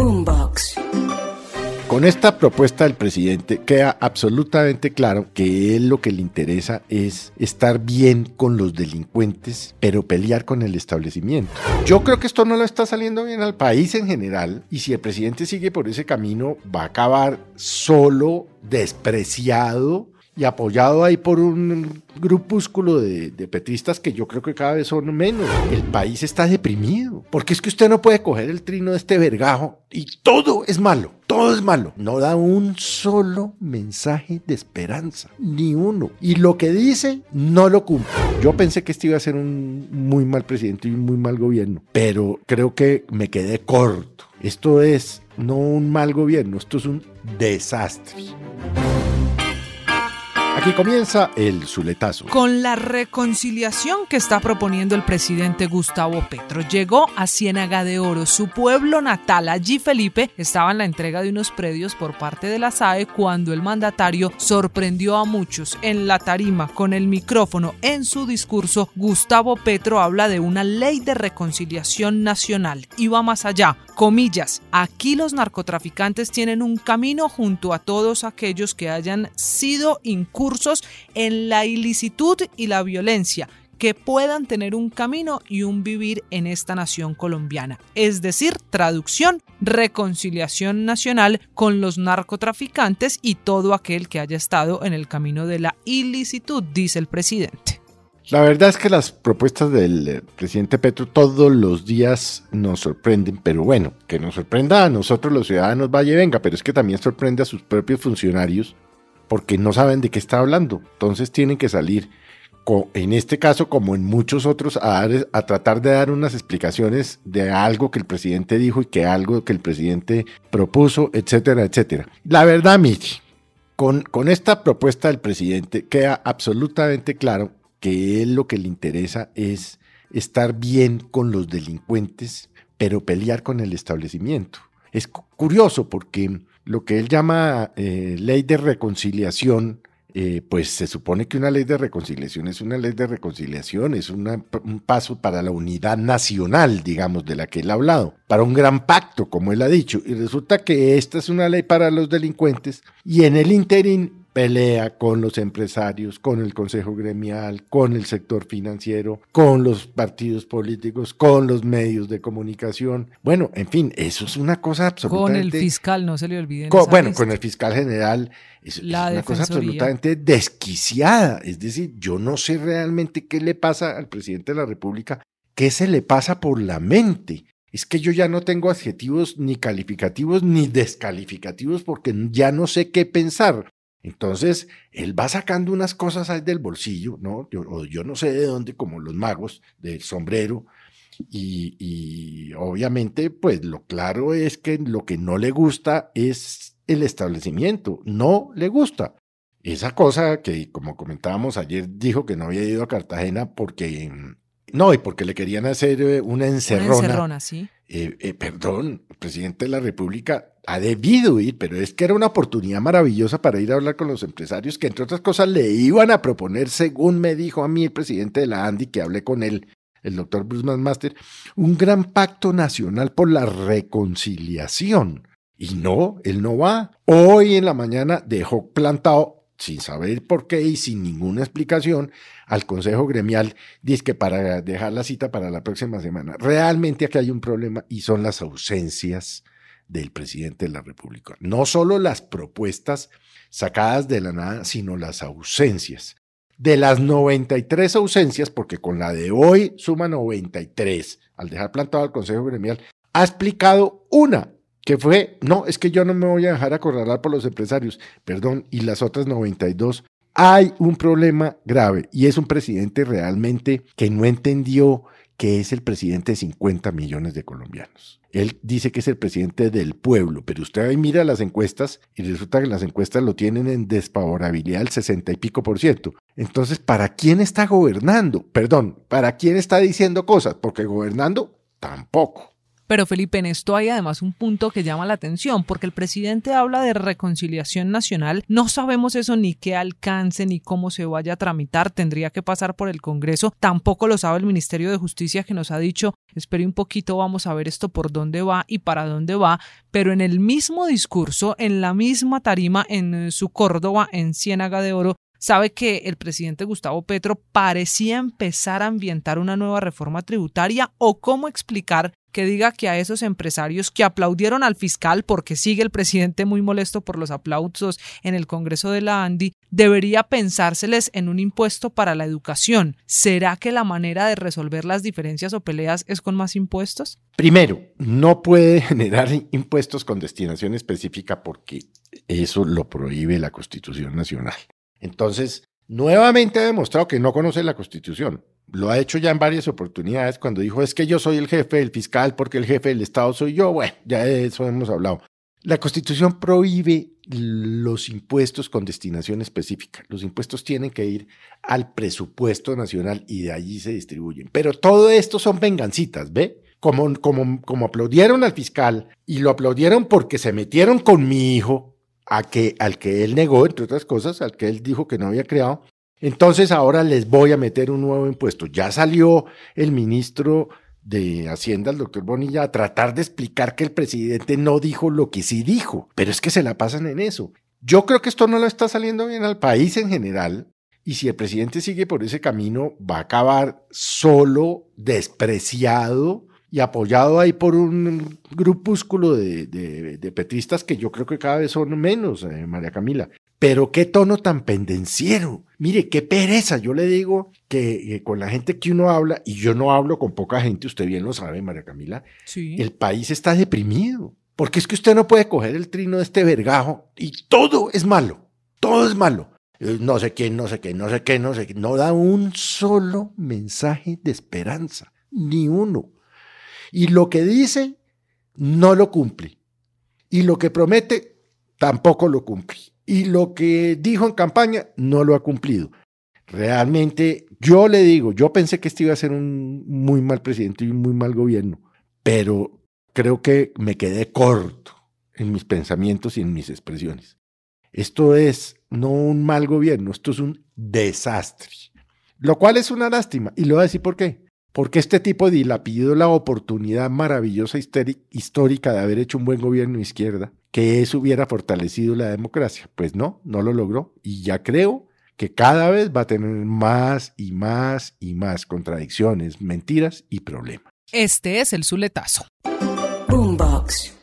Boombox. Con esta propuesta del presidente queda absolutamente claro que él lo que le interesa es estar bien con los delincuentes, pero pelear con el establecimiento. Yo creo que esto no lo está saliendo bien al país en general y si el presidente sigue por ese camino va a acabar solo, despreciado y apoyado ahí por un grupúsculo de, de, petristas que yo creo que cada vez son menos. El país está deprimido, porque es que usted no puede coger el trino de este vergajo y todo es malo, todo es malo. No da un solo mensaje de esperanza, ni uno. Y lo que dice, no lo cumple. Yo pensé que este iba a ser un muy mal presidente y un muy mal gobierno, pero creo que me quedé corto. Esto es no un mal gobierno, esto es un desastre. Aquí comienza el Zuletazo. Con la reconciliación que está proponiendo el presidente Gustavo Petro, llegó a Ciénaga de Oro, su pueblo natal. Allí Felipe estaba en la entrega de unos predios por parte de la SAE cuando el mandatario sorprendió a muchos en la tarima con el micrófono. En su discurso, Gustavo Petro habla de una ley de reconciliación nacional y va más allá. Comillas, aquí los narcotraficantes tienen un camino junto a todos aquellos que hayan sido incursos en la ilicitud y la violencia que puedan tener un camino y un vivir en esta nación colombiana. Es decir, traducción, reconciliación nacional con los narcotraficantes y todo aquel que haya estado en el camino de la ilicitud, dice el presidente. La verdad es que las propuestas del presidente Petro todos los días nos sorprenden, pero bueno, que nos sorprenda a nosotros los ciudadanos, vaya y venga, pero es que también sorprende a sus propios funcionarios porque no saben de qué está hablando. Entonces tienen que salir, en este caso como en muchos otros, a, dar, a tratar de dar unas explicaciones de algo que el presidente dijo y que algo que el presidente propuso, etcétera, etcétera. La verdad, Michi, con, con esta propuesta del presidente queda absolutamente claro que él lo que le interesa es estar bien con los delincuentes, pero pelear con el establecimiento. Es curioso porque lo que él llama eh, ley de reconciliación, eh, pues se supone que una ley de reconciliación es una ley de reconciliación, es un paso para la unidad nacional, digamos, de la que él ha hablado, para un gran pacto, como él ha dicho. Y resulta que esta es una ley para los delincuentes y en el interín pelea con los empresarios, con el Consejo Gremial, con el sector financiero, con los partidos políticos, con los medios de comunicación. Bueno, en fin, eso es una cosa absolutamente... Con el fiscal, no se le olvide. Con, bueno, con el fiscal general. Es, es una cosa absolutamente desquiciada. Es decir, yo no sé realmente qué le pasa al presidente de la República, qué se le pasa por la mente. Es que yo ya no tengo adjetivos ni calificativos ni descalificativos porque ya no sé qué pensar. Entonces, él va sacando unas cosas ahí del bolsillo, ¿no? Yo, o yo no sé de dónde, como los magos, del sombrero. Y, y, obviamente, pues lo claro es que lo que no le gusta es el establecimiento, no le gusta. Esa cosa que, como comentábamos ayer, dijo que no había ido a Cartagena porque, no, y porque le querían hacer una encerrona. Una encerrona, sí. Eh, eh, perdón, presidente de la República ha debido ir, pero es que era una oportunidad maravillosa para ir a hablar con los empresarios que, entre otras cosas, le iban a proponer, según me dijo a mí el presidente de la ANDI, que hablé con él, el doctor Bruce Master, un gran pacto nacional por la reconciliación. Y no, él no va. Hoy en la mañana dejó plantado sin saber por qué y sin ninguna explicación, al Consejo Gremial, dice que para dejar la cita para la próxima semana. Realmente aquí hay un problema y son las ausencias del presidente de la República. No solo las propuestas sacadas de la nada, sino las ausencias. De las 93 ausencias, porque con la de hoy suma 93, al dejar plantado al Consejo Gremial, ha explicado una, que fue, no, es que yo no me voy a dejar acorralar por los empresarios, perdón, y las otras 92. Hay un problema grave y es un presidente realmente que no entendió que es el presidente de 50 millones de colombianos. Él dice que es el presidente del pueblo, pero usted ahí mira las encuestas y resulta que las encuestas lo tienen en desfavorabilidad del 60 y pico por ciento. Entonces, ¿para quién está gobernando? Perdón, ¿para quién está diciendo cosas? Porque gobernando tampoco. Pero Felipe, en esto hay además un punto que llama la atención, porque el presidente habla de reconciliación nacional. No sabemos eso ni qué alcance ni cómo se vaya a tramitar. Tendría que pasar por el Congreso. Tampoco lo sabe el Ministerio de Justicia que nos ha dicho, espere un poquito, vamos a ver esto por dónde va y para dónde va. Pero en el mismo discurso, en la misma tarima, en su Córdoba, en Ciénaga de Oro, sabe que el presidente Gustavo Petro parecía empezar a ambientar una nueva reforma tributaria o cómo explicar que diga que a esos empresarios que aplaudieron al fiscal porque sigue el presidente muy molesto por los aplausos en el Congreso de la ANDI, debería pensárseles en un impuesto para la educación. ¿Será que la manera de resolver las diferencias o peleas es con más impuestos? Primero, no puede generar impuestos con destinación específica porque eso lo prohíbe la Constitución Nacional. Entonces, nuevamente ha demostrado que no conoce la Constitución lo ha hecho ya en varias oportunidades cuando dijo es que yo soy el jefe del fiscal porque el jefe del Estado soy yo. Bueno, ya de eso hemos hablado. La Constitución prohíbe los impuestos con destinación específica. Los impuestos tienen que ir al presupuesto nacional y de allí se distribuyen. Pero todo esto son vengancitas, ¿ve? Como, como, como aplaudieron al fiscal y lo aplaudieron porque se metieron con mi hijo, a que, al que él negó, entre otras cosas, al que él dijo que no había creado, entonces ahora les voy a meter un nuevo impuesto. Ya salió el ministro de Hacienda, el doctor Bonilla, a tratar de explicar que el presidente no dijo lo que sí dijo, pero es que se la pasan en eso. Yo creo que esto no lo está saliendo bien al país en general, y si el presidente sigue por ese camino, va a acabar solo, despreciado y apoyado ahí por un grupúsculo de, petristas que yo creo que cada vez son menos, eh, María Camila. Pero qué tono tan pendenciero. Mire, qué pereza. Yo le digo que, con la gente que uno habla, y yo no hablo con poca gente, usted bien lo sabe, María Camila, el país está deprimido. Porque es que usted no puede coger el trino de este vergajo y todo es malo. Todo es malo. Eh, no sé quién, no sé qué, no sé qué, no sé qué. No da un solo mensaje de esperanza. Ni uno. Y lo que dice, no lo cumple. Y lo que promete, tampoco lo cumple y lo que dijo en campaña no lo ha cumplido. Realmente, yo le digo, yo pensé que este iba a ser un muy mal presidente y un muy mal gobierno, pero creo que me quedé corto en mis pensamientos y en mis expresiones. Esto es no un mal gobierno, esto es un desastre. Lo cual es una lástima, y le voy a decir por qué. Porque este tipo dilapidó la oportunidad maravillosa histórica de haber hecho un buen gobierno de izquierda, que eso hubiera fortalecido la democracia. Pues no, no lo logró. Y ya creo que cada vez va a tener más y más y más contradicciones, mentiras y problemas. Este es el Zuletazo. Boombox.